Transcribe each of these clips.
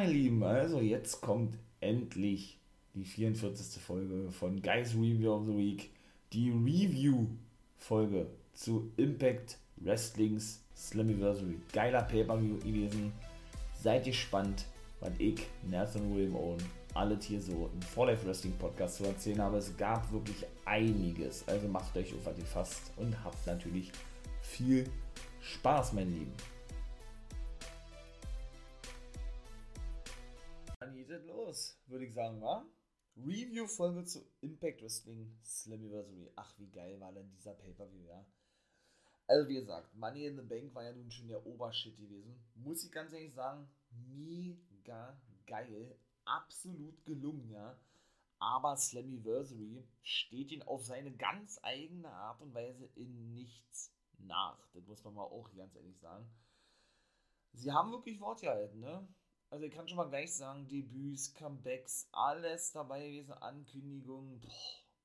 meine Lieben, also jetzt kommt endlich die 44. Folge von Guys Review of the Week. Die Review-Folge zu Impact Wrestlings Slammiversary. Geiler Pay-Per-View gewesen. Seid gespannt, was ich, Nathan William Owen, alles hier so im For Life Wrestling Podcast zu erzählen habe. Es gab wirklich einiges. Also macht euch auf die fast und habt natürlich viel Spaß, mein Lieben. Würde ich sagen, wa? Review-Folge zu Impact Wrestling Slammiversary. Ach, wie geil war denn dieser Pay-Per-View, ja? Also, wie gesagt, Money in the Bank war ja nun schon der Obershit gewesen. Muss ich ganz ehrlich sagen, mega geil. Absolut gelungen, ja. Aber Slammiversary steht ihn auf seine ganz eigene Art und Weise in nichts nach. Das muss man mal auch ganz ehrlich sagen. Sie haben wirklich Wort gehalten, ne? Also ich kann schon mal gleich sagen, Debüts, Comebacks, alles dabei gewesen, Ankündigungen, boah,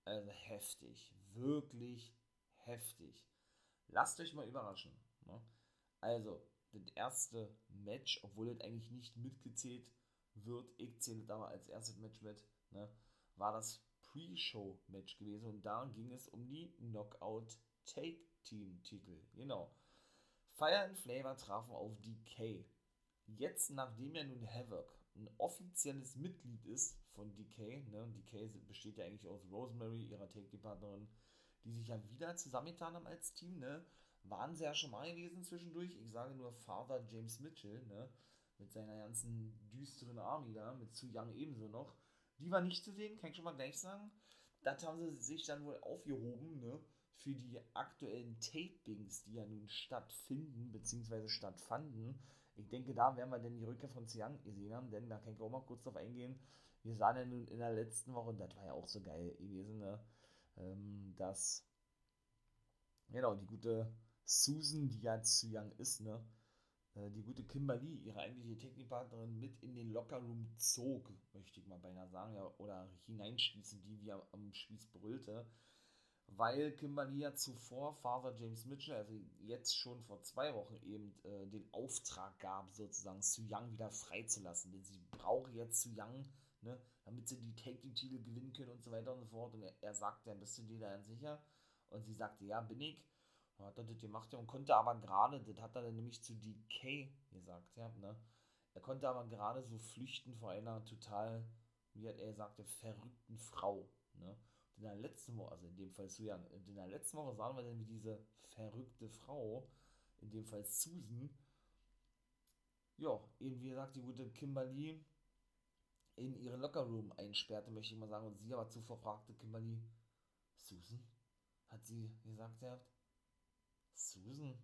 also heftig, wirklich heftig. Lasst euch mal überraschen. Ne? Also, das erste Match, obwohl das eigentlich nicht mitgezählt wird, ich zähle das aber als erstes Match mit, ne? war das Pre-Show-Match gewesen und da ging es um die Knockout Take Team Titel. Genau. Fire and Flavor trafen auf DK. Jetzt, nachdem ja nun Havoc ein offizielles Mitglied ist von DK, ne, DK besteht ja eigentlich aus Rosemary, ihrer Take-Partnerin, die sich ja wieder zusammengetan haben als Team, ne, waren sie ja schon mal gewesen zwischendurch. Ich sage nur Father James Mitchell, ne, mit seiner ganzen düsteren Army da, mit Su Young ebenso noch. Die war nicht zu sehen, kann ich schon mal gleich sagen. Das haben sie sich dann wohl aufgehoben, ne, für die aktuellen Tapings, die ja nun stattfinden, beziehungsweise stattfanden. Ich denke, da werden wir denn die Rückkehr von Xiang gesehen haben, denn da kann ich auch mal kurz drauf eingehen. Wir sahen ja nun in der letzten Woche, und das war ja auch so geil gewesen, ne, ähm, dass, genau, die gute Susan, die ja Young ist, ne, äh, die gute Kimberly, ihre eigentliche Technikpartnerin, mit in den Lockerroom zog, möchte ich mal beinahe sagen, ja, oder hineinschließen, die wie am Spieß brüllte weil Kimberly ja zuvor Father James Mitchell, also jetzt schon vor zwei Wochen eben äh, den Auftrag gab, sozusagen Su Young wieder freizulassen. Denn sie braucht jetzt Su Young, ne, damit sie die Take-Titel gewinnen können und so weiter und so fort. Und er, er sagte, ja, bist du dir da sicher? Und sie sagte, ja, bin ich. Und hat er das gemacht und konnte aber gerade, das hat er dann nämlich zu DK gesagt, ja, ne? Er konnte aber gerade so flüchten vor einer total, wie hat er gesagt, verrückten Frau, ne? In der letzten Woche, also in dem Fall Suyan, in der letzten Woche sahen wir dann, wie diese verrückte Frau, in dem Fall Susan, ja, eben wie gesagt, die gute Kimberly in ihren Lockerroom einsperrte, möchte ich mal sagen, und sie aber zuvor fragte Kimberly, Susan? Hat sie gesagt, ja, Susan?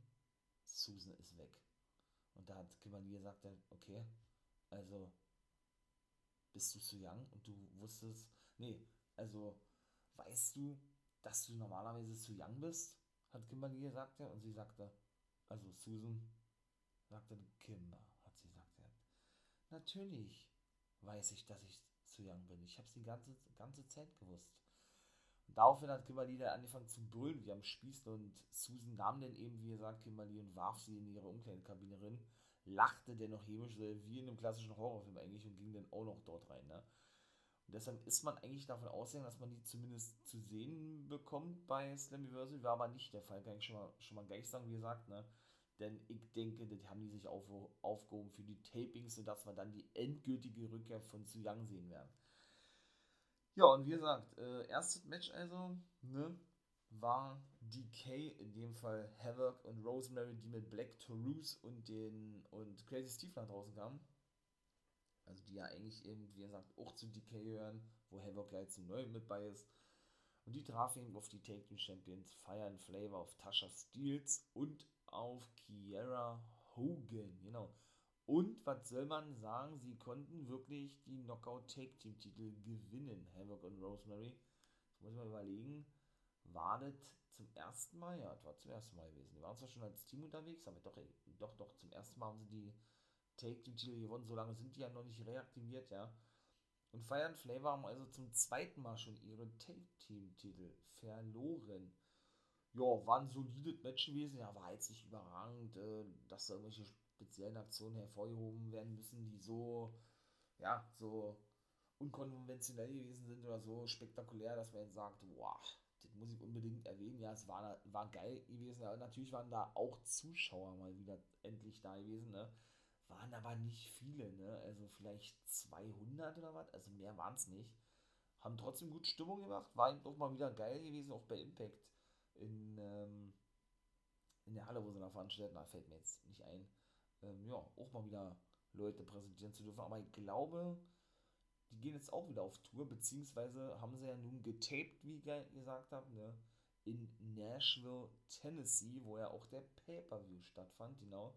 Susan ist weg. Und da hat Kimberly gesagt, okay, also bist du zu young und du wusstest, nee, also weißt du, dass du normalerweise zu young bist? Hat Kimberly gesagt, ja. Und sie sagte, also Susan sagte Kimber, hat sie gesagt, ja. Natürlich weiß ich, dass ich zu young bin. Ich habe es die ganze, ganze Zeit gewusst. Und daraufhin hat Kimberly dann angefangen zu brüllen, wie am Spieß. Und Susan nahm dann eben, wie gesagt, Kimberly und warf sie in ihre Umkleidekabine rein. Lachte dennoch hämisch, wie in einem klassischen Horrorfilm eigentlich, und ging dann auch noch dort rein. Ne? Und deshalb ist man eigentlich davon ausgegangen, dass man die zumindest zu sehen bekommt bei Slammiversary. War aber nicht der Fall, kann ich schon mal, schon mal gleich sagen, wie gesagt, ne? Denn ich denke, das haben die sich auf, aufgehoben für die Tapings, sodass wir dann die endgültige Rückkehr von Su Young sehen werden. Ja, und wie gesagt, äh, erstes Match also, ne, war DK, in dem Fall Havoc und Rosemary, die mit Black Toulouse und den und Crazy Steve nach draußen kamen also die ja eigentlich eben, wie gesagt, auch zu DK gehören, wo Havoc ja jetzt neu mit bei ist. Und die trafen eben auf die Taking Champions Fire and Flavor, auf Tasha Steels und auf Kiera Hogan, genau. Und was soll man sagen, sie konnten wirklich die Knockout Take Team Titel gewinnen, Havoc und Rosemary. Jetzt muss ich mal überlegen, war das zum ersten Mal? Ja, das war zum ersten Mal gewesen. Die waren zwar schon als Team unterwegs, aber doch, doch, doch, zum ersten Mal haben sie die Take-Team-Titel gewonnen. So lange sind die ja noch nicht reaktiviert, ja. Und Fire and Flavor haben also zum zweiten Mal schon ihre Take-Team-Titel verloren. Ja, war ein solides Match gewesen. Ja, war jetzt nicht überragend, äh, dass da irgendwelche speziellen Aktionen hervorgehoben werden müssen, die so ja, so unkonventionell gewesen sind oder so spektakulär, dass man jetzt sagt, wow, das muss ich unbedingt erwähnen. Ja, es war, war geil gewesen. Aber natürlich waren da auch Zuschauer mal wieder endlich da gewesen. Ne? Waren aber nicht viele. Ne? Also vielleicht 200 oder was. Also mehr waren es nicht. Haben trotzdem gut Stimmung gemacht. War eben auch mal wieder geil gewesen, auch bei Impact. In, ähm, in der Halle, wo sie da veranstalten. Da fällt mir jetzt nicht ein. Ähm, ja, auch mal wieder Leute präsentieren zu dürfen. Aber ich glaube, die gehen jetzt auch wieder auf Tour, beziehungsweise haben sie ja nun getaped, wie ich gesagt habe, ne? in Nashville, Tennessee, wo ja auch der Pay-Per-View stattfand, genau.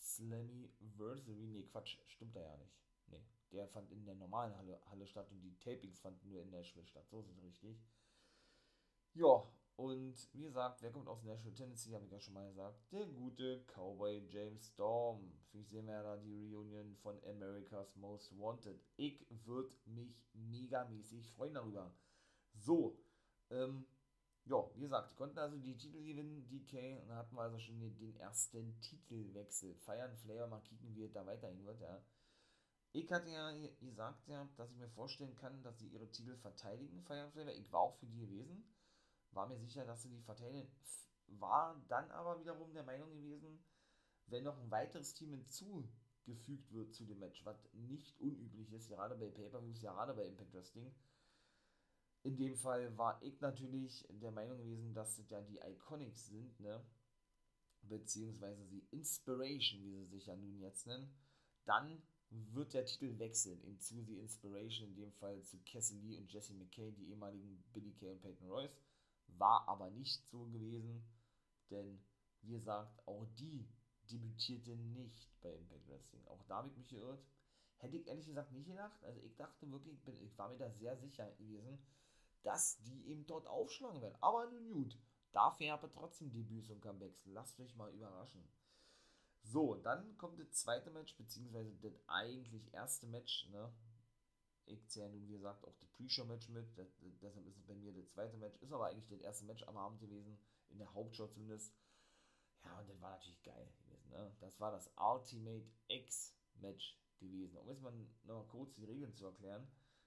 Slammiversary, nee, Quatsch, stimmt da ja nicht. Nee, der fand in der normalen Halle, Halle statt und die Tapings fanden nur in Nashville statt, so ist es richtig. Ja, und wie gesagt, wer kommt aus Nashville, Tennessee, habe ich ja schon mal gesagt. Der gute Cowboy James Storm. Vielleicht sehen wir ja da die Reunion von America's Most Wanted. Ich würde mich megamäßig freuen darüber. So, ähm, ja, wie gesagt, die konnten also die Titel gewinnen, DK, und dann hatten wir also schon den ersten Titelwechsel. Feiern Flavor, mal kicken, wie es da weiterhin wird, ja. Ich hatte ja gesagt, ja, dass ich mir vorstellen kann, dass sie ihre Titel verteidigen, Fire Flavor. Ich war auch für die gewesen war mir sicher, dass sie die verteidigen. War dann aber wiederum der Meinung gewesen, wenn noch ein weiteres Team hinzugefügt wird zu dem Match, was nicht unüblich ist, gerade bei Pay-Per-Views, gerade bei Impact Wrestling. In dem Fall war ich natürlich der Meinung gewesen, dass das ja die Iconics sind, ne? Beziehungsweise die Inspiration, wie sie sich ja nun jetzt nennen. Dann wird der Titel wechseln, eben zu The Inspiration, in dem Fall zu Cassie Lee und Jesse McKay, die ehemaligen Billy Kay und Peyton Royce. War aber nicht so gewesen, denn wie gesagt, auch die debütierte nicht bei Impact Wrestling. Auch da habe ich mich geirrt. Hätte ich ehrlich gesagt nicht gedacht. Also ich dachte wirklich, ich, bin, ich war mir da sehr sicher gewesen, dass die eben dort aufschlagen werden. Aber nun gut, dafür habe ich trotzdem Debüts und Comebacks. Lasst euch mal überraschen. So, dann kommt das zweite Match, beziehungsweise das eigentlich erste Match, ne? Ich zähle nun, wie gesagt, auch das Pre-Show-Match mit. Das, deshalb ist es bei mir das zweite Match. Ist aber eigentlich das erste Match am Abend gewesen. In der Hauptshow zumindest. Ja, und das war natürlich geil gewesen. Ne? Das war das Ultimate X-Match gewesen. Um jetzt mal noch kurz die Regeln zu erklären.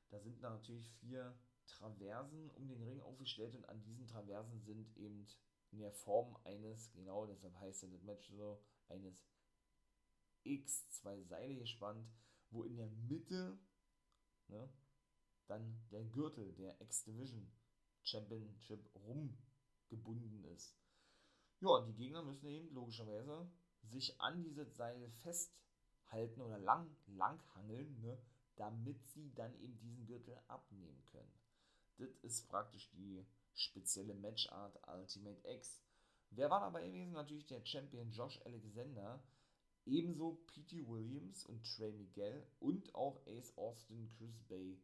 Da sind natürlich vier Traversen um den Ring aufgestellt und an diesen Traversen sind eben in der Form eines, genau deshalb heißt ja das Match so, eines X, zwei Seile gespannt, wo in der Mitte ne, dann der Gürtel der X-Division Championship rumgebunden ist. Ja, und die Gegner müssen eben logischerweise sich an dieses Seil festhalten oder lang, lang hangeln, ne, damit sie dann eben diesen Gürtel abnehmen können. Das ist praktisch die spezielle Matchart Ultimate X. Wer war dabei gewesen? Natürlich der Champion Josh Alexander, Ebenso P.T. Williams und Trey Miguel und auch Ace Austin, Chris Bay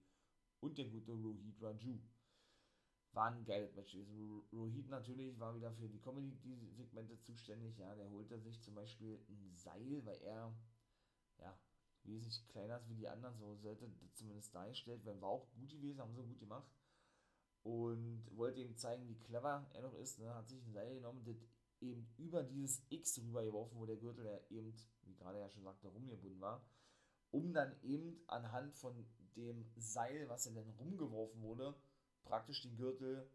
und der gute Rohit Raju. War ein geiles Match gewesen. Rohit natürlich war wieder für die Comedy-Segmente zuständig. Ja, der holte sich zum Beispiel ein Seil, weil er ja wesentlich kleiner ist wie die anderen. So sollte zumindest dargestellt werden. War auch gut gewesen, haben sie gut gemacht. Und wollte ihm zeigen, wie clever er noch ist. Ne? Hat sich ein Seil genommen, das eben über dieses X rübergeworfen, wo der Gürtel ja eben, wie gerade ja schon sagte, rumgebunden war, um dann eben anhand von dem Seil, was er dann rumgeworfen wurde, praktisch den Gürtel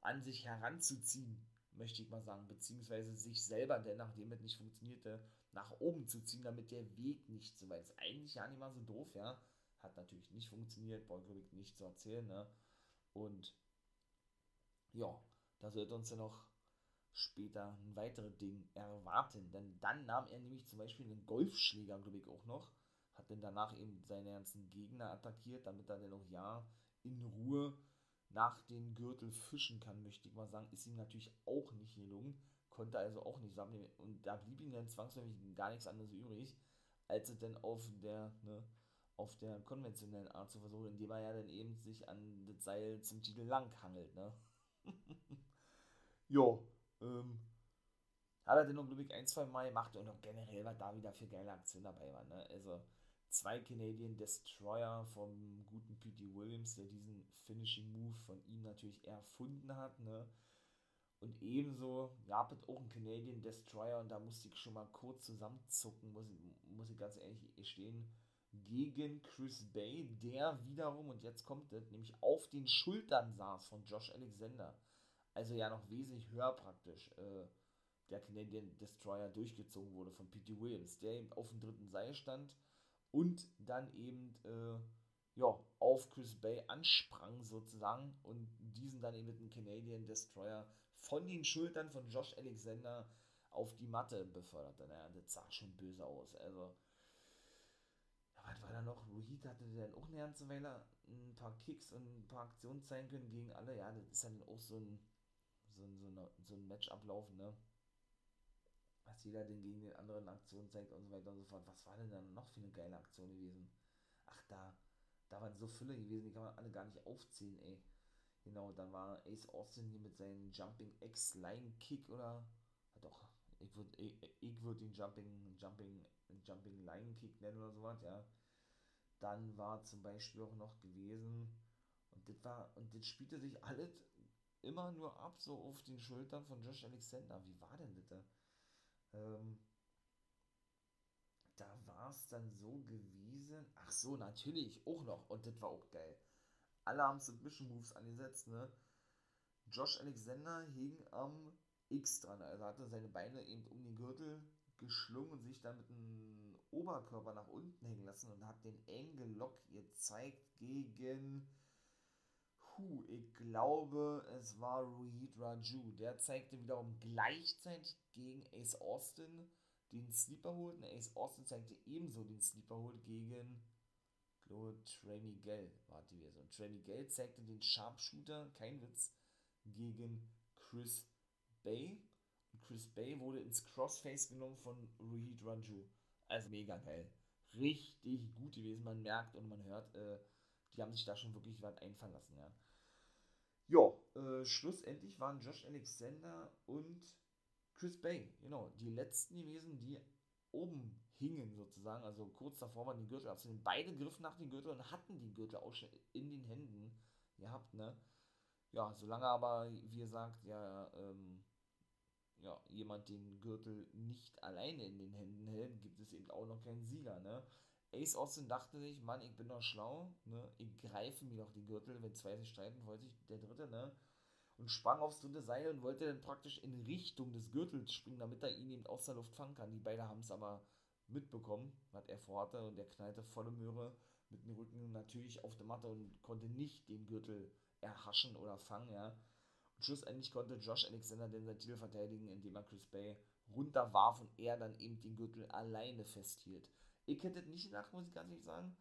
an sich heranzuziehen, möchte ich mal sagen, beziehungsweise sich selber, denn nachdem es nicht funktionierte, nach oben zu ziehen, damit der Weg nicht so weit ist. Eigentlich ja nicht mal so doof, ja. Hat natürlich nicht funktioniert, brauche ich nicht zu erzählen, ne? Und ja, da sollte uns ja noch später ein weiteres Ding erwarten. Denn dann nahm er nämlich zum Beispiel einen Golfschläger, glaube ich, auch noch. Hat dann danach eben seine ganzen Gegner attackiert, damit er dann auch ja in Ruhe nach den Gürtel fischen kann, möchte ich mal sagen. Ist ihm natürlich auch nicht gelungen. Konnte also auch nicht sammeln. Und da blieb ihm dann zwangsläufig gar nichts anderes übrig, als es dann auf der, ne, auf der konventionellen Art zu versuchen, indem er ja dann eben sich an das Seil zum Titel lang hangelt, ne? jo, ähm, hat er den noch, glaube ich, ein, zwei Mal gemacht und auch generell, was da wieder für geile Aktionen dabei waren. Ne? Also zwei Canadian Destroyer vom guten P.T. Williams, der diesen Finishing Move von ihm natürlich erfunden hat. Ne? Und ebenso gab es auch einen Canadian Destroyer und da musste ich schon mal kurz zusammenzucken, muss, muss ich ganz ehrlich stehen, gegen Chris Bay, der wiederum, und jetzt kommt es, nämlich auf den Schultern saß von Josh Alexander. Also ja noch wesentlich höher praktisch. Äh, der Canadian Destroyer durchgezogen wurde von P.T. Williams, der eben auf dem dritten Seil stand und dann eben äh, ja, auf Chris Bay ansprang sozusagen und diesen dann eben mit dem Canadian Destroyer von den Schultern von Josh Alexander auf die Matte beförderte. Naja, das sah schon böse aus. Also, was war da noch? Ruhid hatte dann auch eine ganze Weile ein paar Kicks und ein paar Aktionen zeigen können gegen alle. Ja, das ist dann auch so ein, so ein, so, eine, so ein Matchablauf, ne? Was jeder denn gegen den anderen Aktionen zeigt und so weiter und so fort. Was war denn dann noch für eine geile Aktion gewesen? Ach, da, da waren so Fülle gewesen, die kann man alle gar nicht aufzählen, ey. Genau, dann war Ace Austin hier mit seinem Jumping X Line Kick oder doch, ich würde ich, ich würd den Jumping, Jumping, Jumping Line Kick nennen oder sowas, ja. Dann war zum Beispiel auch noch gewesen, und das war, und das spielte sich alles immer nur ab, so auf den Schultern von Josh Alexander. Wie war denn das da? Ähm, da war es dann so gewesen. Ach so, natürlich, auch noch. Und das war auch geil. Alle haben Submission Moves angesetzt, ne? Josh Alexander hing am X dran. Also hatte seine Beine eben um den Gürtel geschlungen und sich dann mit dem Oberkörper nach unten hängen lassen und hat den Angle Lock gezeigt gegen. Puh, ich glaube, es war Ruhid Raju. Der zeigte wiederum gleichzeitig gegen Ace Austin den Sleeper Hold. Und Ace Austin zeigte ebenso den Sleeper Hold gegen, glaube Trey Miguel war die Version. Trey Miguel zeigte den Sharpshooter, kein Witz, gegen Chris Bay. Und Chris Bay wurde ins Crossface genommen von Ruhid Ranju. Also mega geil. Richtig gut gewesen. Man merkt und man hört, äh, die haben sich da schon wirklich was einfallen lassen, ja. Ja, äh, schlussendlich waren Josh Alexander und Chris Bay, genau, die letzten gewesen, die oben hingen sozusagen, also kurz davor waren die Gürtel abzunehmen. Beide griffen nach den Gürtel und hatten die Gürtel auch schon in den Händen gehabt, ne? Ja, solange aber, wie gesagt, ja, ähm, ja, jemand den Gürtel nicht alleine in den Händen hält, gibt es eben auch noch keinen Sieger, ne? Ace Austin dachte sich, Mann, ich bin doch schlau, ne? Ich greife mir doch die Gürtel, wenn zwei sich streiten, wollte sich der dritte, ne? Und sprang aufs dritte Seil und wollte dann praktisch in Richtung des Gürtels springen, damit er ihn eben aus der Luft fangen kann. Die beiden haben es aber mitbekommen, was er vorhatte, und er knallte volle Möhre mit dem Rücken natürlich auf der Matte und konnte nicht den Gürtel erhaschen oder fangen, ja. Schlussendlich konnte Josh Alexander den sein Titel verteidigen, indem er Chris Bay runterwarf und er dann eben den Gürtel alleine festhielt. Ich hätte nicht gedacht, muss ich ganz ehrlich sagen.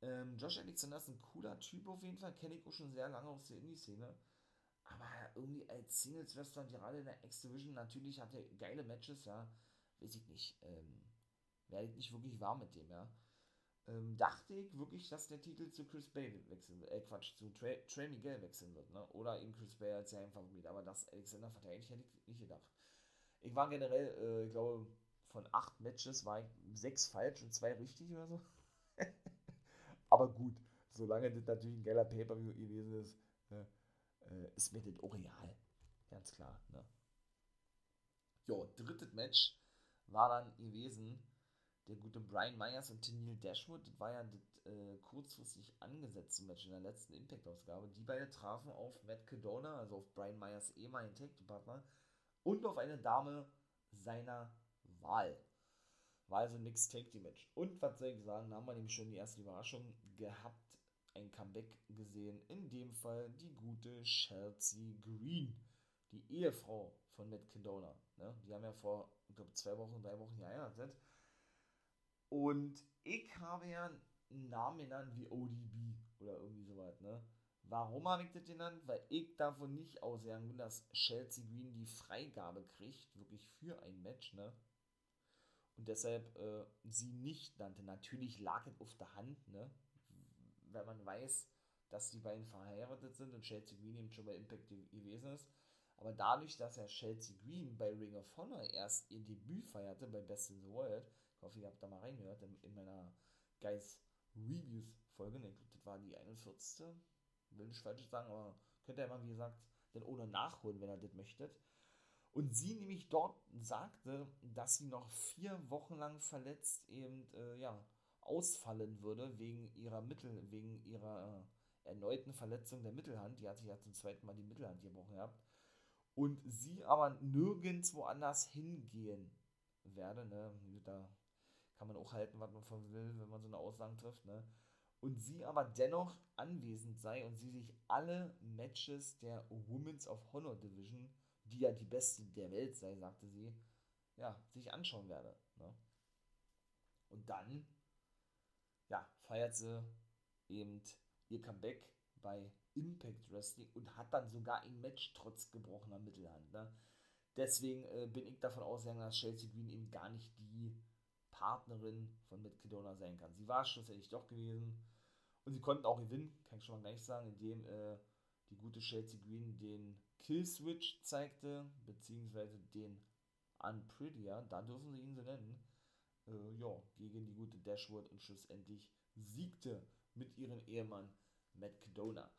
Ähm, Josh Alexander ist ein cooler Typ auf jeden Fall, kenne ich auch schon sehr lange aus der Indie-Szene. Aber irgendwie als Singles-Wrestler, gerade in der X-Division, natürlich hat er geile Matches, ja. Weiß ich nicht. Ähm, werde ich nicht wirklich warm mit dem, ja ähm, dachte ich wirklich, dass der Titel zu Chris Bay wechseln wird. Äh, Quatsch, zu Trey, Trey Miguel wechseln wird, ne? Oder eben Chris Bay als sein Favorit. Aber das Alexander verteidigt, hätte ich nicht gedacht. Ich war generell, äh, ich glaube, von acht Matches war ich sechs falsch und zwei richtig oder so. Aber gut, solange das natürlich ein geiler Pay-Per-View gewesen ist, ne, äh, ist mir das auch real. Ganz klar, ne? Jo, drittes Match war dann gewesen der gute Brian Myers und Tennille Dashwood, das war ja das äh, kurzfristig angesetzte Match in der letzten Impact-Ausgabe. Die beiden trafen auf Matt Cadona, also auf Brian Myers ehemaligen Tag-Partner, und auf eine Dame seiner Wahl. War also nix Take-Team-Match. Und was soll ich sagen, da haben wir nämlich schon die erste Überraschung gehabt, ein Comeback gesehen. In dem Fall die gute Chelsea Green, die Ehefrau von Matt Cadona. Ne? Die haben ja vor, ich glaube, zwei Wochen, drei Wochen geheiratet. Und ich habe ja einen Namen genannt wie ODB oder irgendwie sowas, ne? Warum habe ich das genannt? Weil ich davon nicht ausgegangen bin, dass Chelsea Green die Freigabe kriegt, wirklich für ein Match, ne? Und deshalb äh, sie nicht nannte. Natürlich lag es auf der Hand, ne? Wenn man weiß, dass die beiden verheiratet sind und Chelsea Green eben schon bei Impact gewesen ist. Aber dadurch, dass ja Chelsea Green bei Ring of Honor erst ihr Debüt feierte bei Best in the World, ich hoffe, ihr habt da mal reingehört in, in meiner Guys Reviews Folge. Ne, das war die 41. Will nicht falsch sagen, aber könnt ihr mal, wie gesagt, dann ohne nachholen, wenn ihr das möchtet. Und sie nämlich dort sagte, dass sie noch vier Wochen lang verletzt eben, äh, ja, ausfallen würde wegen ihrer Mittel, wegen ihrer äh, erneuten Verletzung der Mittelhand. Die hat sich ja zum zweiten Mal die Mittelhand gebrochen gehabt. Und sie aber nirgendwo anders hingehen werde. Ne? Da kann man auch halten, was man von will, wenn man so eine Aussage trifft. Ne? Und sie aber dennoch anwesend sei und sie sich alle Matches der Women's of Honor Division, die ja die beste der Welt sei, sagte sie, ja, sich anschauen werde. Ne? Und dann, ja, feiert sie eben ihr Comeback bei Impact Wrestling und hat dann sogar ein Match trotz gebrochener Mittelhand. Ne? Deswegen äh, bin ich davon ausgegangen, dass Chelsea Green eben gar nicht die Partnerin von Matt sein kann. Sie war schlussendlich doch gewesen und sie konnten auch gewinnen, kann ich schon mal gleich sagen, indem äh, die gute Chelsea Green den Killswitch zeigte, beziehungsweise den Unprettier, da dürfen sie ihn so nennen, äh, ja, gegen die gute Dashwood und schlussendlich siegte mit ihrem Ehemann Matt Cadona.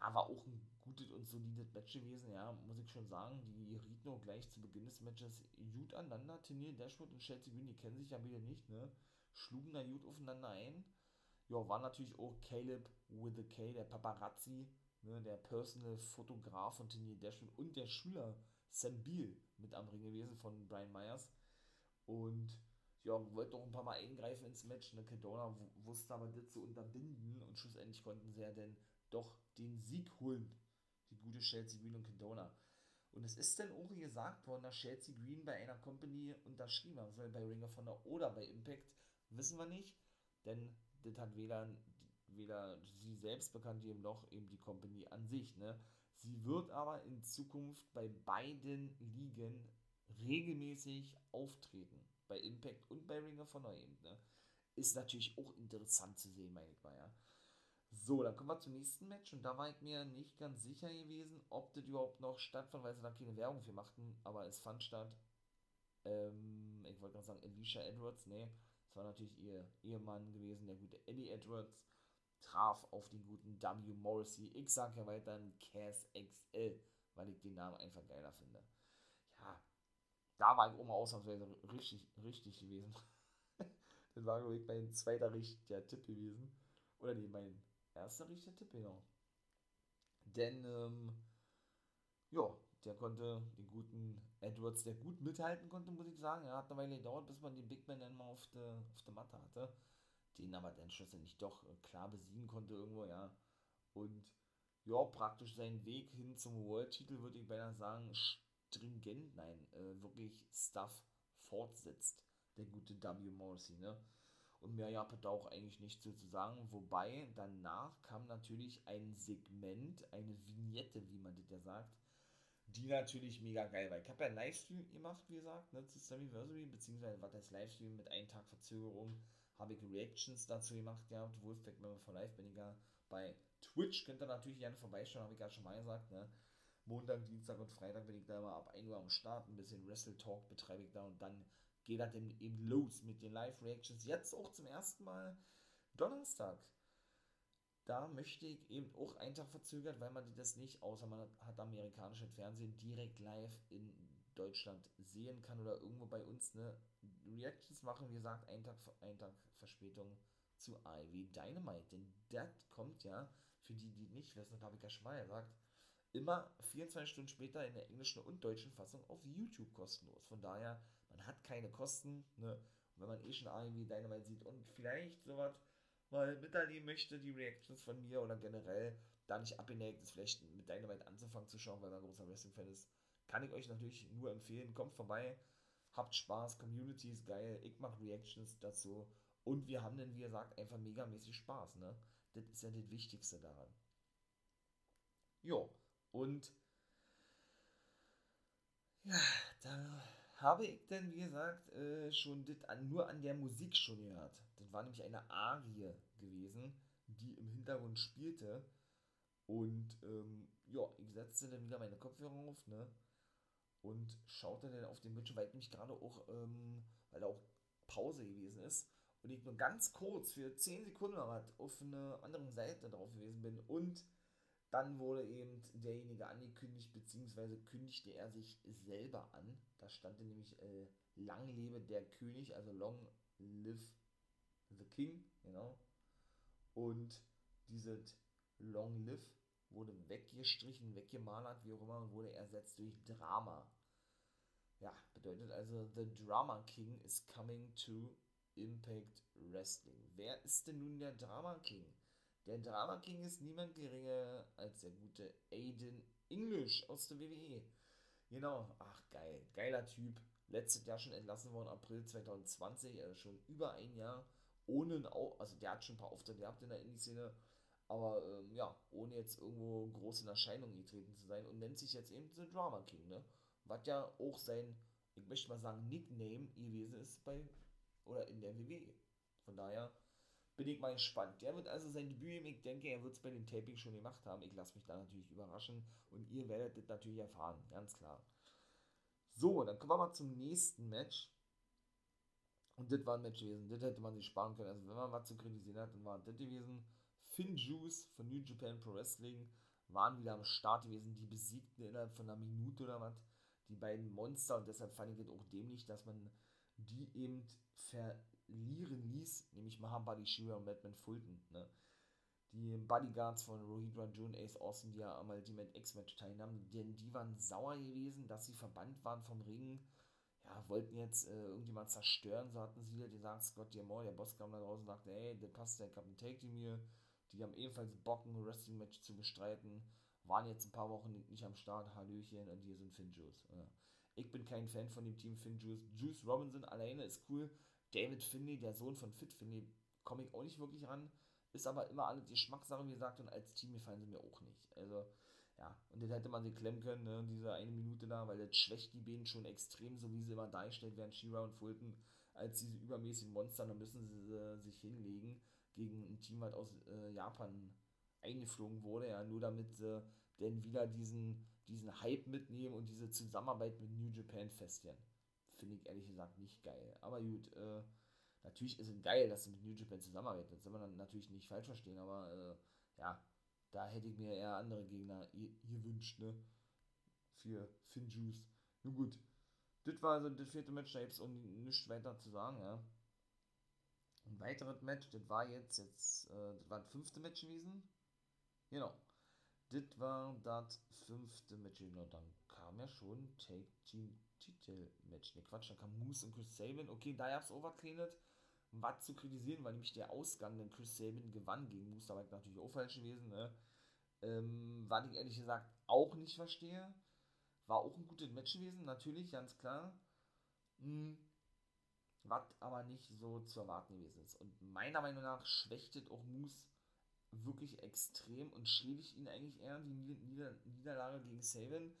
Ja, war auch ein gutes und solides Match gewesen, ja, muss ich schon sagen. Die rieten auch gleich zu Beginn des Matches gut aneinander. Tenier Dashwood und Chelsea Green, die kennen sich ja wieder nicht, ne? Schlugen da gut aufeinander ein. Ja, war natürlich auch Caleb with a K, der Paparazzi, ne, der Personal Fotograf von Tenier Dashwood und der Schüler Sam Beal mit am Ring gewesen von Brian Myers. Und ja, wollte auch ein paar Mal eingreifen ins Match. Ne? Kedona wusste aber das zu unterbinden und schlussendlich konnten sie ja dann doch den Sieg holen. Die gute Chelsea Green und Kedona. Und es ist dann auch gesagt worden, dass Chelsea Green bei einer Company unterschrieben haben soll, bei Ring of Honor oder bei Impact, wissen wir nicht, denn das hat weder, weder sie selbst bekannt, eben noch eben die Company an sich. Ne? Sie wird aber in Zukunft bei beiden Ligen regelmäßig auftreten. Bei Impact und bei Ring of Honor eben. Ne? Ist natürlich auch interessant zu sehen, meine ich mal, ja. So, dann kommen wir zum nächsten Match und da war ich mir nicht ganz sicher gewesen, ob das überhaupt noch stattfand, weil sie da keine Werbung für machten, aber es fand statt. Ähm, ich wollte gerade sagen, Alicia Edwards, nee, es war natürlich ihr Ehemann gewesen, der gute Eddie Edwards, traf auf den guten W. Morrissey. Ich sage ja weiterhin Cass XL, weil ich den Namen einfach geiler finde. Ja, da war ich auch mal ausnahmsweise richtig, richtig gewesen. das war, glaube ich, mein zweiter richtiger Tipp gewesen. Oder nee, mein erster richtiger Tipp, genau. Denn, ähm, ja, der konnte den guten Edwards, der gut mithalten konnte, muss ich sagen. Er hat eine Weile gedauert, bis man den Big Man dann mal auf der auf de Matte hatte. Den aber dann schlussendlich doch äh, klar besiegen konnte irgendwo, ja. Und ja, praktisch seinen Weg hin zum World-Titel, würde ich beinahe sagen, stringent, nein, äh, wirklich Stuff fortsetzt. Der gute W. Morrissey, ne? Und mehr gab da auch eigentlich nicht so zu sagen. Wobei danach kam natürlich ein Segment, eine Vignette, wie man das ja sagt, die natürlich mega geil war. Ich habe ja einen Livestream gemacht, wie gesagt, ne, zu Slammiversary, beziehungsweise was heißt Livestream mit einem Tag Verzögerung, habe ich Reactions dazu gemacht gehabt. Wolfpack Member for Life bin ich ja bei Twitch, könnt ihr natürlich gerne vorbeischauen, habe ich ja schon mal gesagt, ne. Montag, Dienstag und Freitag bin ich da immer ab 1 Uhr am Start, ein bisschen Wrestle Talk betreibe ich da und dann geht das eben los mit den Live-Reactions. Jetzt auch zum ersten Mal Donnerstag. Da möchte ich eben auch einen Tag verzögert, weil man das nicht, außer man hat amerikanisches Fernsehen, direkt live in Deutschland sehen kann oder irgendwo bei uns ne, Reactions machen. Wie gesagt, einen Tag, einen Tag Verspätung zu Ivy Dynamite. Denn das kommt ja, für die, die nicht wissen, das habe ich ja schon mal gesagt, immer 24 Stunden später in der englischen und deutschen Fassung auf YouTube kostenlos. Von daher man hat keine Kosten, ne? Und wenn man eh schon irgendwie Dynamite sieht und vielleicht sowas mal miterleben möchte, die Reactions von mir oder generell da nicht abgeneigt ist, vielleicht mit Dynamite anzufangen zu schauen, weil man großer Wrestling-Fan ist, kann ich euch natürlich nur empfehlen. Kommt vorbei, habt Spaß, Community ist geil, ich mache Reactions dazu und wir haben dann, wie gesagt, einfach megamäßig Spaß, ne? Das ist ja das Wichtigste daran. Jo, und ja, da habe ich denn, wie gesagt, äh, schon das an, nur an der Musik schon gehört. Das war nämlich eine Arie gewesen, die im Hintergrund spielte. Und ähm, ja, ich setzte dann wieder meine Kopfhörer auf, ne? Und schaute dann auf den Bildschirm, weil ich mich gerade auch, ähm, weil da auch Pause gewesen ist. Und ich nur ganz kurz für 10 Sekunden auf einer anderen Seite drauf gewesen bin und dann wurde eben derjenige angekündigt, beziehungsweise kündigte er sich selber an. Da stand nämlich äh, Lang lebe der König, also Long live The King, genau. Und dieses Long Live wurde weggestrichen, weggemalert, wie auch immer, und wurde ersetzt durch Drama. Ja, bedeutet also, The Drama King is coming to Impact Wrestling. Wer ist denn nun der Drama King? Der Drama King ist niemand geringer als der gute Aiden English aus der WWE. Genau, ach geil, geiler Typ. Letztes Jahr schon entlassen worden, April 2020, also schon über ein Jahr. Ohne ein Au also der hat schon ein paar Auftritte gehabt in der Indie-Szene, aber ähm, ja, ohne jetzt irgendwo groß in Erscheinung getreten zu sein und nennt sich jetzt eben The Drama King, ne? Was ja auch sein, ich möchte mal sagen, Nickname gewesen ist bei, oder in der WWE. Von daher bin ich mal gespannt. Der wird also sein Debüt, ich denke, er wird es bei den Taping schon gemacht haben. Ich lasse mich da natürlich überraschen und ihr werdet das natürlich erfahren, ganz klar. So, dann kommen wir mal zum nächsten Match. Und das war ein Match gewesen, das hätte man sich sparen können. Also wenn man was zu kritisieren hat, dann war das gewesen. Finn Juice von New Japan Pro Wrestling waren wieder am Start gewesen. Die besiegten innerhalb von einer Minute oder was die beiden Monster. Und deshalb fand ich es auch dämlich, dass man die eben verlieren ließ. Nämlich Mahabali Shira und Madman Fulton. Ne? Die Bodyguards von Rohit Raju und Ace Austin, die ja am Ultimate X-Match teilnahmen, denn die waren sauer gewesen, dass sie verbannt waren vom Ring. Ja, wollten jetzt äh, irgendjemand zerstören, so hatten sie gesagt, Scott Diamond, der Boss kam da draußen und sagte, ey, der passt, der Captain Take die mir die haben ebenfalls Bock, ein Wrestling-Match zu bestreiten. Waren jetzt ein paar Wochen nicht am Start. Hallöchen und hier sind Finn Juice. Ja. Ich bin kein Fan von dem Team Finn Juice. Juice Robinson alleine ist cool. David Finley, der Sohn von Fit Finley, komme ich auch nicht wirklich ran. Ist aber immer alle Geschmackssache, wie gesagt, und als Team gefallen sie mir auch nicht. Also, ja, und den hätte man sich klemmen können, ne, diese eine Minute da, weil das schwächt die Beine schon extrem, so wie sie immer dargestellt werden, Shira und Fulton, als diese übermäßigen Monster, dann müssen sie äh, sich hinlegen gegen ein Team, was aus äh, Japan eingeflogen wurde, ja, nur damit sie denn wieder diesen, diesen Hype mitnehmen und diese Zusammenarbeit mit New Japan festigen. Finde ich ehrlich gesagt nicht geil. Aber gut, äh, natürlich ist es geil, dass sie mit New Japan zusammenarbeiten. Das soll man dann natürlich nicht falsch verstehen, aber äh, ja, da hätte ich mir eher andere Gegner gewünscht, ne? Für Finn Juice. Nun gut, das war also das vierte Match, da gibt es nichts weiter zu sagen, ja ein weiteres Match, das war jetzt, jetzt äh, das war das fünfte Match gewesen. Genau. Das war das fünfte Match, genau. Dann kam ja schon Take Team Titel Match. Ne, Quatsch, dann kam Moose und Chris Sabin. Okay, da gab es overcleanet. Was zu kritisieren, weil nämlich der Ausgang, denn Chris Sabin gewann gegen Moose, da war natürlich auch falsch gewesen, ne? Ähm, was ich ehrlich gesagt auch nicht verstehe. War auch ein gutes Match gewesen, natürlich, ganz klar. Hm was aber nicht so zu erwarten gewesen ist. Und meiner Meinung nach schwächtet auch Moose wirklich extrem und schädigt ihn eigentlich eher die Nieder Niederlage gegen Saban.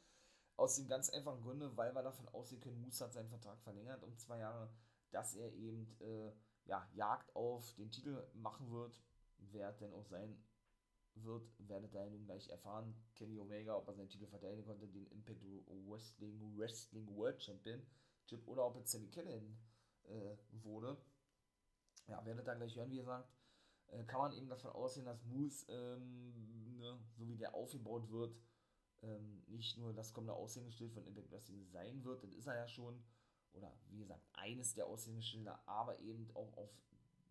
Aus dem ganz einfachen Grunde, weil wir davon ausgehen können, Moose hat seinen Vertrag verlängert um zwei Jahre, dass er eben äh, ja, Jagd auf den Titel machen wird. Wer denn auch sein wird, werdet ihr nun gleich erfahren. Kenny Omega, ob er seinen Titel verteidigen konnte, den Impact Wrestling, Wrestling World Champion, oder ob jetzt Sammy Callahan äh, wurde. Ja, werdet ihr gleich hören, wie gesagt, äh, kann man eben davon ausgehen, dass Moose, ähm, ne, so wie der aufgebaut wird, ähm, nicht nur das kommende Aushängeschild von Impact Wrestling sein wird, das ist er ja schon, oder wie gesagt, eines der Aushängeschilder, aber eben auch auf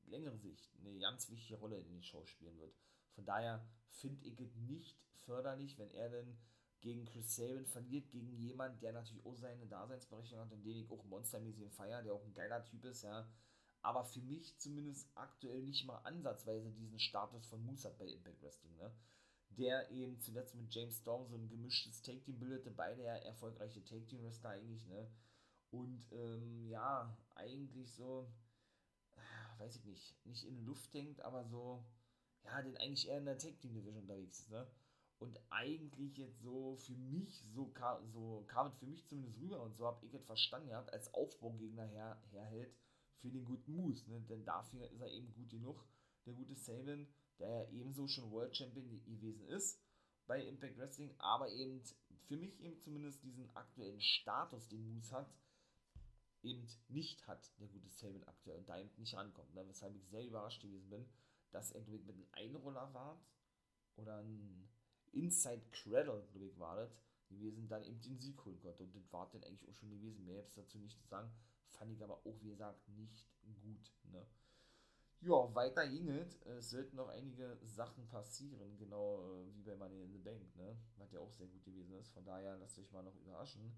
längere Sicht eine ganz wichtige Rolle in den Show spielen wird. Von daher finde ich es nicht förderlich, wenn er denn gegen Chris Sabin verliert, gegen jemand, der natürlich auch seine Daseinsberechtigung hat und den ich auch monstermäßig feier, der auch ein geiler Typ ist, ja. Aber für mich zumindest aktuell nicht mal ansatzweise diesen Status von Moose bei Impact Wrestling, ne? Der eben zuletzt mit James Storm so ein gemischtes Take-Team bildete, beide ja erfolgreiche Take-Team-Wrestler eigentlich, ne? Und ähm, ja, eigentlich so, weiß ich nicht, nicht in Luft hängt, aber so, ja, den eigentlich eher in der Take-Team-Division unterwegs ist, ne? und eigentlich jetzt so für mich, so kam, so kam es für mich zumindest rüber und so habe ich es verstanden gehabt, als Aufbaugegner her, herhält für den guten Moose, ne? denn dafür ist er eben gut genug, der gute Sabin, der ja ebenso schon World Champion gewesen ist bei Impact Wrestling, aber eben für mich eben zumindest diesen aktuellen Status, den Moose hat, eben nicht hat, der gute Sabin aktuell und da eben nicht rankommt, ne? weshalb ich sehr überrascht gewesen bin, dass er mit einem Einroller war oder ein Inside Cradle, glaube ich, war gewesen, dann eben den Sieg holen konnte. Und das war dann eigentlich auch schon gewesen. Mehr jetzt dazu nicht zu sagen. Fand ich aber auch, wie gesagt, nicht gut. Ne? Ja, weiter ging es. Es sollten noch einige Sachen passieren, genau äh, wie bei Money in the Bank, ne? Was ja auch sehr gut gewesen ist. Von daher lasst euch mal noch überraschen.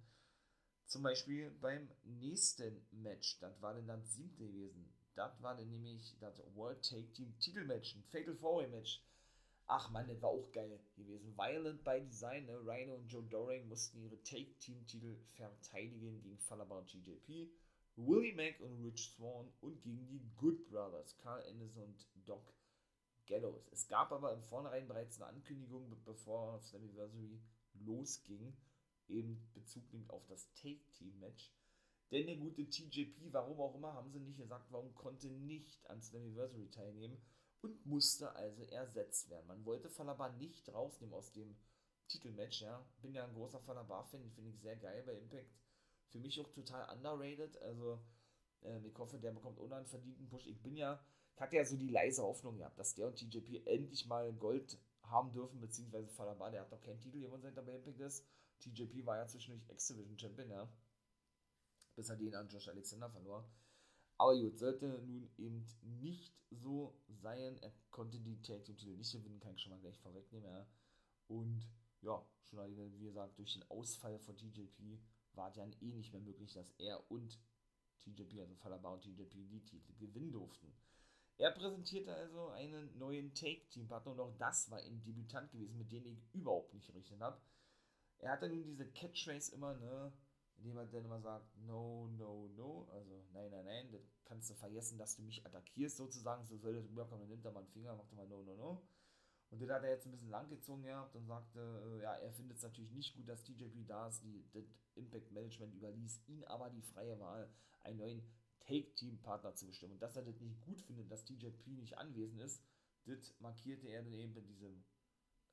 Zum Beispiel beim nächsten Match, das war dann das siebte gewesen. Das war dann nämlich das World Take Team Titelmatch, ein Fatal Four Match. Ach man, das war auch geil gewesen. Violent by Design, ne? Rhino und Joe Doring mussten ihre Take Team Titel verteidigen gegen Fallaba und GJP. Willie Mack und Rich Swan und gegen die Good Brothers, Carl Anderson und Doc Gallows. Es gab aber im Vornherein bereits eine Ankündigung, bevor Slammiversary losging, eben Bezug nimmt auf das Take-Team-Match. Denn der gute TJP, warum auch immer, haben sie nicht gesagt, warum konnte nicht an Slammiversary teilnehmen und musste also ersetzt werden. Man wollte Falaba nicht rausnehmen aus dem Titelmatch, ja. Bin ja ein großer Falaba-Fan, finde ich sehr geil bei Impact für mich auch total underrated. Also, äh, ich hoffe, der bekommt ohne einen verdienten Push. Ich bin ja, ich hatte ja so die leise Hoffnung gehabt, dass der und TJP endlich mal Gold haben dürfen, beziehungsweise Falaba, der hat noch keinen Titel gewonnen, seit er bei ist. TJP war ja zwischendurch X-Division Champion, ja. Bis er den an Josh Alexander verlor. Aber gut, sollte nun eben nicht so sein. Er konnte die Tag Team Titel nicht gewinnen, kann ich schon mal gleich vorwegnehmen, ja. Und ja, schon wie gesagt, durch den Ausfall von TJP war dann eh nicht mehr möglich, dass er und TJP, also Falaba und TJP, die Titel gewinnen durften. Er präsentierte also einen neuen Take-Team-Partner und auch das war ein Debütant gewesen, mit dem ich überhaupt nicht gerechnet habe. Er hatte nun diese Catchphrase immer, ne, indem er dann immer sagt, no, no, no, also nein, nein, nein, das kannst du vergessen, dass du mich attackierst sozusagen, so soll das rüberkommen, dann nimmt er mal einen Finger, macht mal no, no, no. Und den hat er jetzt ein bisschen lang gezogen gehabt und sagte, äh, ja, er findet es natürlich nicht gut, dass TJP da ist. Die, das Impact Management überließ ihn aber die freie Wahl, einen neuen Take-Team-Partner zu bestimmen. Und dass er das nicht gut findet, dass TJP nicht anwesend ist, das markierte er dann eben mit diesem,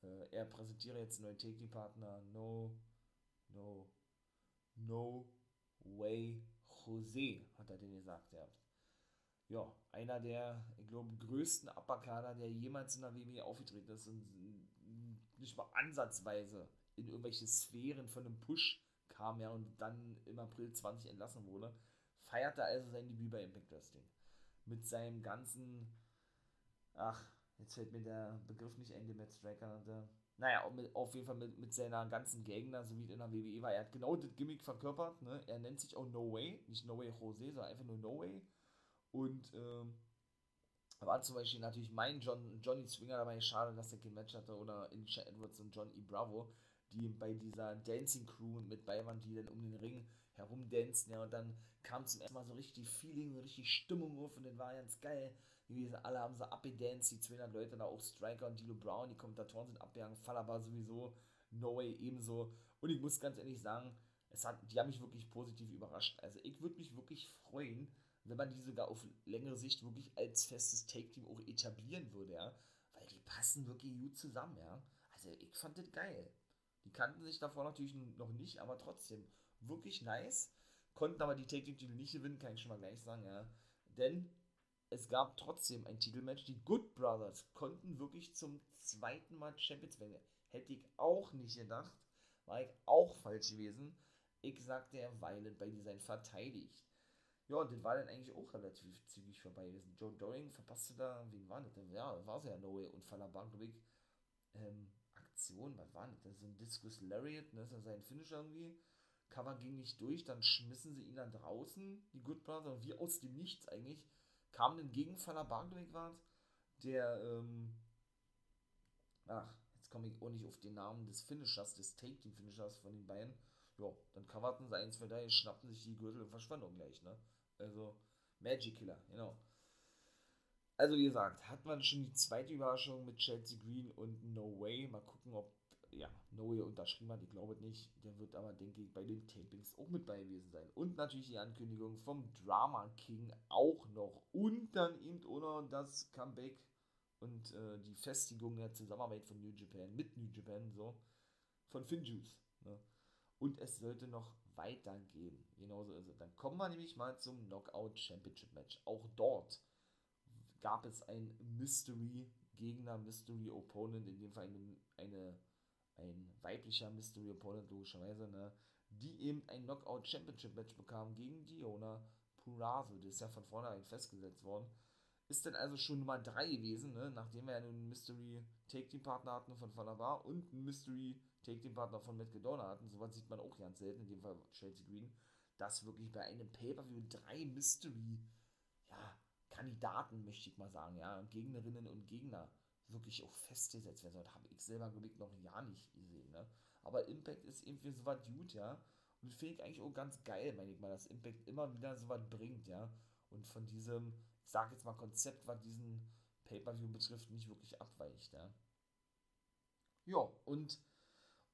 äh, er präsentiere jetzt einen neuen Take-Team-Partner, no, no, no way Jose, hat er den gesagt gehabt ja, einer der, ich glaube, größten Upperkader, der jemals in der WWE aufgetreten ist und nicht mal ansatzweise in irgendwelche Sphären von einem Push kam ja und dann im April 20 entlassen wurde, feierte also sein Debüt bei Impact Wrestling. Mit seinem ganzen, ach, jetzt fällt mir der Begriff nicht ein, den Matt Striker nannte. Naja, mit, auf jeden Fall mit, mit seiner ganzen Gegner, so wie in der WWE war. Er hat genau das Gimmick verkörpert. Ne? Er nennt sich auch No Way, nicht No Way Jose, sondern einfach nur No Way und ähm, war zum Beispiel natürlich mein John, Johnny Swinger dabei. Schade, dass er kein Match hatte. Oder Alicia Edwards und John E. Bravo, die bei dieser Dancing Crew mit bei waren, die dann um den Ring herumdancen. Ja, und dann kam zum ersten Mal so richtig Feeling, richtig Stimmung auf. Und dann war ganz geil. Wie alle haben so abgedanced, die 200 Leute da, auch Striker und Dilo Brown. Die Kommentatoren sind abgegangen. Fallaba sowieso. No Way ebenso. Und ich muss ganz ehrlich sagen, es hat, die haben mich wirklich positiv überrascht. Also ich würde mich wirklich freuen, wenn man die sogar auf längere Sicht wirklich als festes Take-Team auch etablieren würde, ja. Weil die passen wirklich gut zusammen, ja. Also ich fand das geil. Die kannten sich davor natürlich noch nicht, aber trotzdem wirklich nice. Konnten aber die Take-Team-Titel nicht gewinnen, kann ich schon mal gleich sagen, ja. Denn es gab trotzdem ein Titelmatch. Die Good Brothers konnten wirklich zum zweiten Mal Champions werden. Hätte ich auch nicht gedacht. War ich auch falsch gewesen. Ich sagte, er Violent bei Design verteidigt. Ja, und den war dann eigentlich auch relativ zügig vorbei gewesen. Joe Doring verpasste da, wen war das denn? Ja, war es ja No Way und Falabankovic. Ähm, Aktion, was war das? So ein Discus Lariat, ne? Das ist ja sein Finisher irgendwie. Cover ging nicht durch, dann schmissen sie ihn dann draußen, die Good Brother, und wie aus dem Nichts eigentlich, kam dann gegen Falabankovic war der, ähm, ach, jetzt komme ich auch nicht auf den Namen des Finishers, des Take-Team-Finishers von den beiden. Ja, dann coverten sie eins, zwei, drei, schnappten sich die Gürtel und verschwanden gleich, ne? Also Magic Killer, genau. Also wie gesagt, hat man schon die zweite Überraschung mit Chelsea Green und No Way. Mal gucken, ob ja, No Way unterschrieben hat. Ich glaube nicht. Der wird aber, denke ich, bei den Tapings auch mit bei gewesen sein. Und natürlich die Ankündigung vom Drama King auch noch. Und dann eben noch das Comeback und äh, die Festigung der Zusammenarbeit von New Japan mit New Japan, so, von Finjuice. Ne? Und es sollte noch weitergehen. Genauso ist es. Dann kommen wir nämlich mal zum Knockout Championship Match. Auch dort gab es ein Mystery Gegner, Mystery Opponent, in dem Fall eine, eine ein weiblicher Mystery Opponent, logischerweise, ne, die eben ein Knockout Championship Match bekam gegen Diona Purazo. Das ist ja von vornherein festgesetzt worden. ist dann also schon Nummer 3 gewesen, ne? nachdem wir einen Mystery Take Team Partner hatten von Falabar und Mystery Take Team Partner von Matt Cadona hatten. Sowas sieht man auch ganz selten, in dem Fall Chelsea Green, dass wirklich bei einem Pay-Per-View drei Mystery ja, Kandidaten, möchte ich mal sagen, ja, Gegnerinnen und Gegner wirklich auch festgesetzt werden. Das habe ich selber, ich, noch ja nicht gesehen. Ne? Aber Impact ist irgendwie so was gut, ja. Und finde ich eigentlich auch ganz geil, meine ich mal, dass Impact immer wieder so was bringt, ja. Und von diesem, ich sage jetzt mal, Konzept, was diesen Pay-Per-View betrifft, nicht wirklich abweicht, ja. Ja, und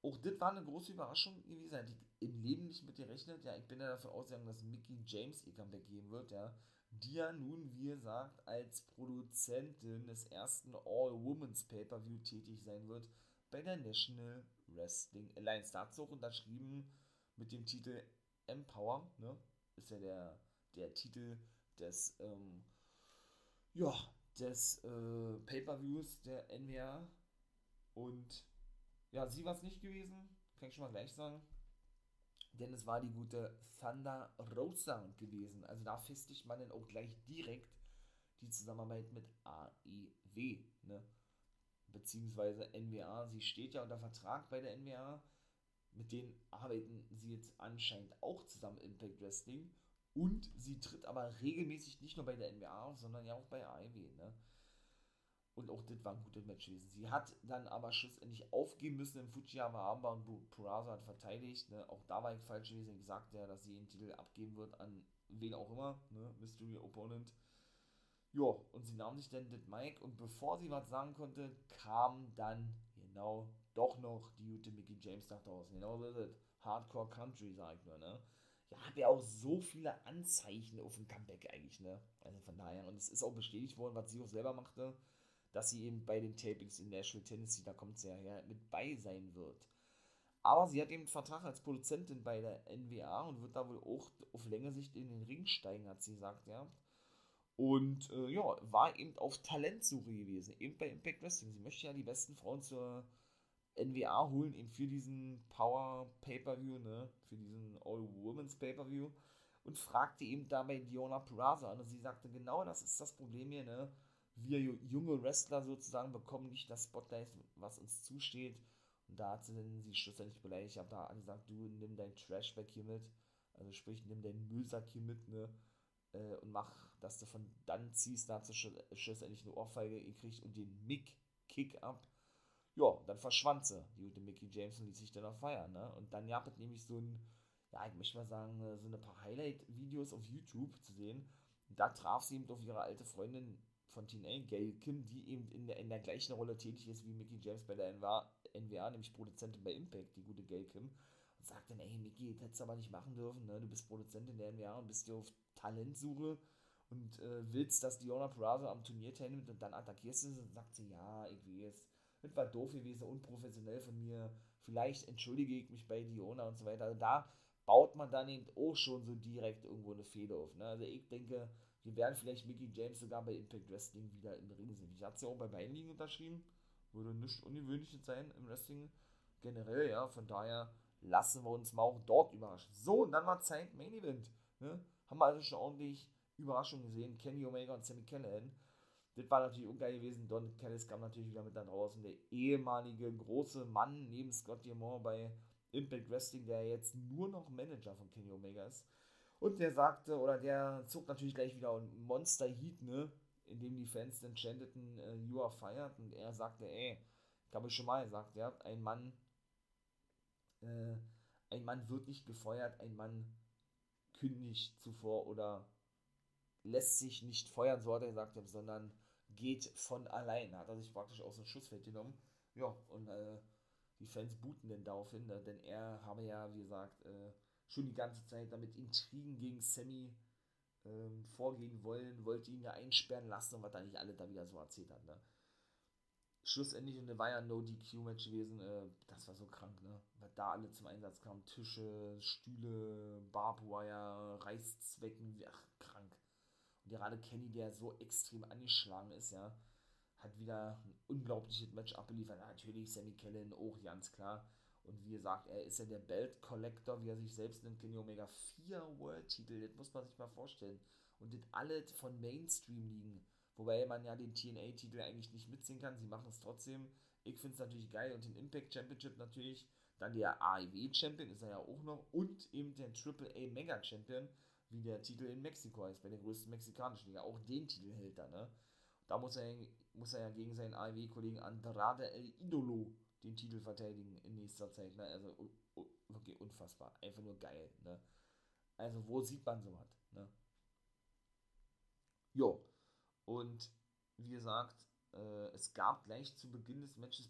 auch das war eine große Überraschung gewesen. Hätte ich im Leben nicht mit gerechnet. Ja, ich bin ja davon ausgegangen, dass Mickey James ihr Comeback geben wird, ja. Die ja nun, wie gesagt, als Produzentin des ersten All-Women's Pay-Per-View tätig sein wird bei der National Wrestling Alliance. Dazu auch unterschrieben mit dem Titel Empower, ne? Ist ja der, der Titel des, ähm, ja, des äh, Pay-Per-Views der NWA. Und ja, sie war es nicht gewesen, kann ich schon mal gleich sagen. Denn es war die gute Thunder Rosa gewesen. Also da festigt man dann auch gleich direkt die Zusammenarbeit mit AEW, ne? Beziehungsweise NWA. Sie steht ja unter Vertrag bei der NWA. Mit denen arbeiten sie jetzt anscheinend auch zusammen im Impact Wrestling. Und sie tritt aber regelmäßig nicht nur bei der NWA sondern ja auch bei AEW. Ne? Und auch das war ein gutes Match gewesen. Sie hat dann aber schlussendlich aufgeben müssen im Fujiyama Armbar und Purazo hat verteidigt. Ne? Auch da war ich falsch gewesen. Ich sagte ja, dass sie den Titel abgeben wird an wen auch immer. Ne? Mystery Opponent. Ja, und sie nahm sich dann das Mike und bevor sie was sagen konnte, kam dann genau doch noch die gute Mickey James nach draußen. Genau so ist. Hardcore Country, sag ich nur, ne? Ja, hat ja auch so viele Anzeichen auf dem Comeback eigentlich, ne? Also von daher, und es ist auch bestätigt worden, was sie auch selber machte dass sie eben bei den Tapings in Nashville, Tennessee, da kommt sie ja her, mit bei sein wird. Aber sie hat eben einen Vertrag als Produzentin bei der NWA und wird da wohl auch auf längere Sicht in den Ring steigen, hat sie gesagt, ja. Und äh, ja, war eben auf Talentsuche gewesen, eben bei Impact Wrestling. Sie möchte ja die besten Frauen zur NWA holen, eben für diesen Power Pay-Per-View, ne, für diesen All-Women's Pay-Per-View und fragte eben dabei Diona Peraza an und sie sagte, genau das ist das Problem hier, ne, wir junge Wrestler sozusagen bekommen nicht das Spotlight, was uns zusteht. Und da hat sie sie schlussendlich beleidigt. Ich habe da gesagt, du nimm dein Trashback hier mit. Also sprich, nimm deinen Müllsack hier mit, ne? Äh, und mach, dass du von dann ziehst. Da hat sie schlussendlich eine Ohrfeige gekriegt und den Mick-Kick ab. Ja, dann verschwand sie, die gute Mickey James, und ließ sich dann auch feiern, ne? Und dann gab es nämlich so ein, ja, ich möchte mal sagen, so ein paar Highlight-Videos auf YouTube zu sehen. Da traf sie eben auf ihre alte Freundin von TNA, Gail Kim, die eben in der, in der gleichen Rolle tätig ist wie Mickey James bei der NWA, NWA, nämlich Produzentin bei Impact, die gute Gail Kim, und sagt dann, ey Mickey, das hättest du aber nicht machen dürfen, ne? du bist Produzentin der NWA und bist hier auf Talentsuche und äh, willst, dass Diona Peraza am Turnier teilnimmt und dann attackierst du sie und sagt sie, ja, ich weiß, das war doof gewesen, unprofessionell von mir, vielleicht entschuldige ich mich bei Diona und so weiter. Also da baut man dann eben auch schon so direkt irgendwo eine Fehler auf. Ne? Also ich denke, wir werden vielleicht Mickey James sogar bei Impact Wrestling wieder im Ring sehen. Ich hatte sie ja auch bei beiden Ligen unterschrieben. Würde nichts Ungewöhnliches sein im Wrestling generell, ja. Von daher lassen wir uns mal auch dort überraschen. So, und dann war Zeit Main Event. Ne? Haben wir also schon ordentlich Überraschungen gesehen. Kenny Omega und Sammy Callahan. Das war natürlich ungeil gewesen. Don Callis kam natürlich wieder mit da draußen. Der ehemalige große Mann neben Scott Diamond bei Impact Wrestling, der jetzt nur noch Manager von Kenny Omega ist. Und der sagte, oder der zog natürlich gleich wieder ein Monster Heat, ne? In dem die Fans dann chanteten, äh, You are fired. Und er sagte, ey, ich habe schon mal gesagt, ja, ein Mann, äh, ein Mann wird nicht gefeuert, ein Mann kündigt zuvor oder lässt sich nicht feuern, so hat er gesagt, sondern geht von allein. Hat er sich praktisch aus dem Schussfeld genommen. Ja, und äh, die Fans booten denn daraufhin, denn er habe ja, wie gesagt, äh, schon die ganze Zeit damit Intrigen gegen Sammy ähm, vorgehen wollen, wollte ihn ja einsperren lassen und was da nicht alle da wieder so erzählt hat. Ne? Schlussendlich, und war ja ein No-DQ-Match gewesen, äh, das war so krank, ne? Was da alle zum Einsatz kamen, Tische, Stühle, Barbwire, Reißzwecken, ach, krank. Und gerade Kenny, der so extrem angeschlagen ist, ja, hat wieder ein unglaubliches Match abgeliefert. natürlich Sammy Kellen auch, ganz klar. Und wie gesagt, er ist ja der Belt Collector, wie er sich selbst nennt, Kenny Omega. Vier World-Titel, das muss man sich mal vorstellen. Und das alles von Mainstream liegen. Wobei man ja den TNA-Titel eigentlich nicht mitziehen kann. Sie machen es trotzdem. Ich finde es natürlich geil. Und den Impact Championship natürlich. Dann der AEW-Champion ist er ja auch noch. Und eben der AAA Mega Champion, wie der Titel in Mexiko heißt, bei der größten mexikanischen Liga. Auch den Titel hält er, ne? Da muss er, muss er ja gegen seinen AEW-Kollegen Andrade El Idolo den Titel verteidigen in nächster Zeit. Ne? Also wirklich unfassbar. Einfach nur geil. Ne? Also wo sieht man sowas? Ne? Jo. Und wie gesagt, äh, es gab gleich zu Beginn des Matches,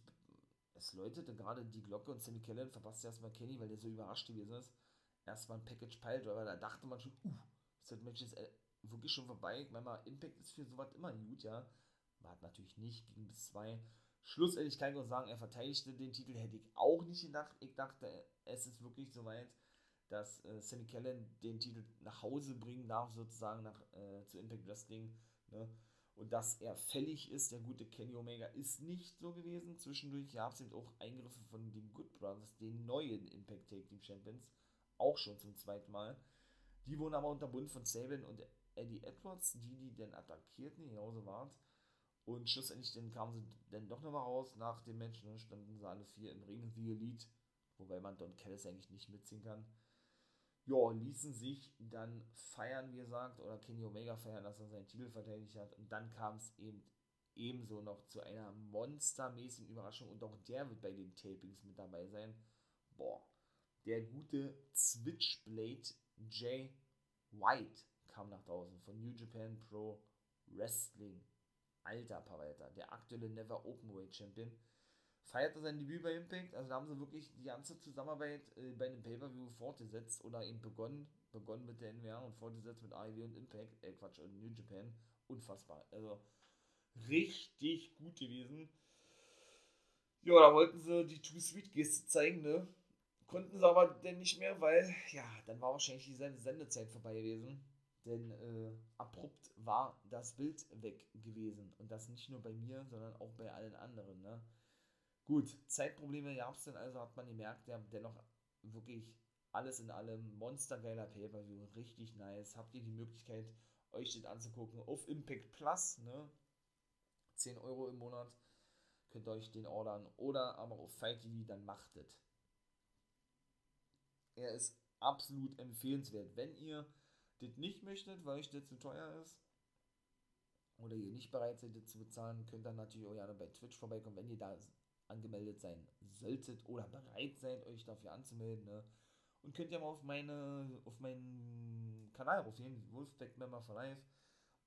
es läutete gerade die Glocke und Sammy Kellen verpasste erstmal Kenny, weil der so überrascht gewesen ist. Erstmal ein Package Piledriver, da dachte man schon, uh, das Match ist äh, wirklich schon vorbei. Ich meine mal, Impact ist für sowas immer gut, ja. War natürlich nicht, ging bis zwei. Schlussendlich kann ich nur sagen, er verteidigte den Titel, hätte ich auch nicht gedacht. Ich dachte, es ist wirklich soweit, dass äh, Sammy Kellen den Titel nach Hause bringen darf, sozusagen nach, äh, zu Impact Wrestling. Ne? Und dass er fällig ist, der gute Kenny Omega, ist nicht so gewesen. Zwischendurch gab es eben auch Eingriffe von den Good Brothers, den neuen Impact Take Team Champions, auch schon zum zweiten Mal. Die wurden aber unterbunden von Sabin und Eddie Edwards, die die dann attackierten, genauso war es. Und schlussendlich dann kamen sie dann doch nochmal raus. Nach dem Match ne, standen sie alle vier im Ring, wie Elite. Wobei man Don Callis eigentlich nicht mitziehen kann. Ja, ließen sich dann feiern, wie gesagt, oder Kenny Omega feiern, dass er seinen Titel verteidigt hat. Und dann kam es eben ebenso noch zu einer monstermäßigen Überraschung. Und auch der wird bei den Tapings mit dabei sein. Boah, der gute Switchblade Jay White kam nach draußen von New Japan Pro Wrestling. Alter Verwalter, der aktuelle Never Openweight Champion, feierte sein Debüt bei Impact. Also da haben sie wirklich die ganze Zusammenarbeit äh, bei einem Pay-Per-View fortgesetzt oder eben begonnen, begonnen mit der NWA und fortgesetzt mit AEW und Impact, äh Quatsch, und New Japan. Unfassbar. Also richtig gut gewesen. Ja, da wollten sie die Too Sweet Geste zeigen, ne? Konnten sie aber dann nicht mehr, weil, ja, dann war wahrscheinlich die Sendezeit vorbei gewesen. Denn äh, abrupt war das Bild weg gewesen. Und das nicht nur bei mir, sondern auch bei allen anderen. Ne? Gut, Zeitprobleme gab es denn also, hat man gemerkt, ja, dennoch wirklich alles in allem monstergeiler Pay-Per-View, richtig nice. Habt ihr die Möglichkeit, euch das anzugucken auf Impact Plus, ne? 10 Euro im Monat könnt ihr euch den ordern oder aber auf Fight TV, dann macht es. Er ist absolut empfehlenswert. Wenn ihr das nicht möchtet, weil euch das zu teuer ist, oder ihr nicht bereit seid, das zu bezahlen, könnt ihr natürlich auch gerne bei Twitch vorbeikommen, wenn ihr da angemeldet sein solltet oder bereit seid, euch dafür anzumelden. Ne? Und könnt ihr mal auf meine, auf meinen Kanal rufen, Wolfpack Member for Life,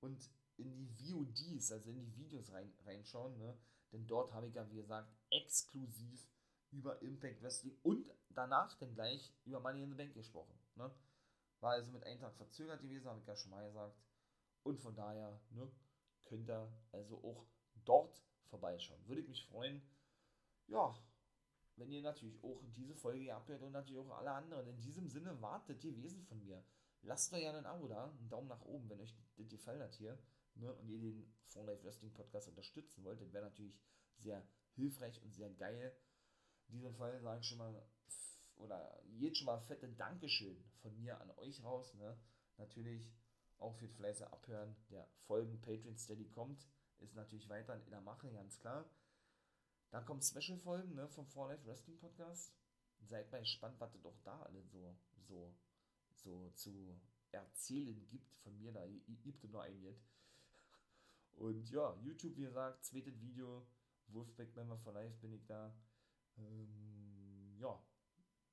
und in die VODs, also in die Videos rein, reinschauen, ne? Denn dort habe ich ja, wie gesagt, exklusiv über Impact Wrestling und danach dann gleich über Money in the Bank gesprochen. Ne? War also mit einem Tag verzögert gewesen, habe ich ja schon mal gesagt. Und von daher ne, könnt ihr also auch dort vorbeischauen. Würde ich mich freuen. Ja, wenn ihr natürlich auch diese Folge abhört und natürlich auch alle anderen. In diesem Sinne wartet ihr Wesen von mir. Lasst doch gerne ein Abo da, einen Daumen nach oben, wenn euch das gefallen hat hier. Ne, und ihr den Phone Life Wrestling Podcast unterstützen wollt. Das wäre natürlich sehr hilfreich und sehr geil. In diesem Fall sage ich schon mal oder jetzt schon mal fette Dankeschön von mir an euch raus. Ne? Natürlich auch für das fleißige Abhören der Folgen Patreon Steady kommt. Ist natürlich weiter in der Mache, ganz klar. Dann kommen Special-Folgen ne, vom For Life Wrestling Podcast. Seid mal gespannt, was es doch da alle so, so, so zu erzählen gibt von mir. Da gibt es nur ein jetzt. Und ja, YouTube, wie gesagt, zweites Video. Wolfpack Member for Life bin ich da. Ähm, ja,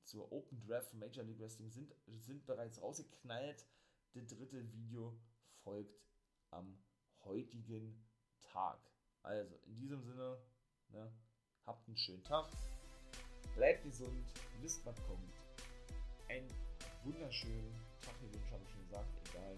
zur Open Draft von Major League Wrestling sind, sind bereits rausgeknallt. Das dritte Video folgt am heutigen Tag. Also in diesem Sinne, ne, habt einen schönen Tag, bleibt gesund, wisst was kommt. Ein wunderschönen Tag gewünscht, habe ich schon gesagt, egal.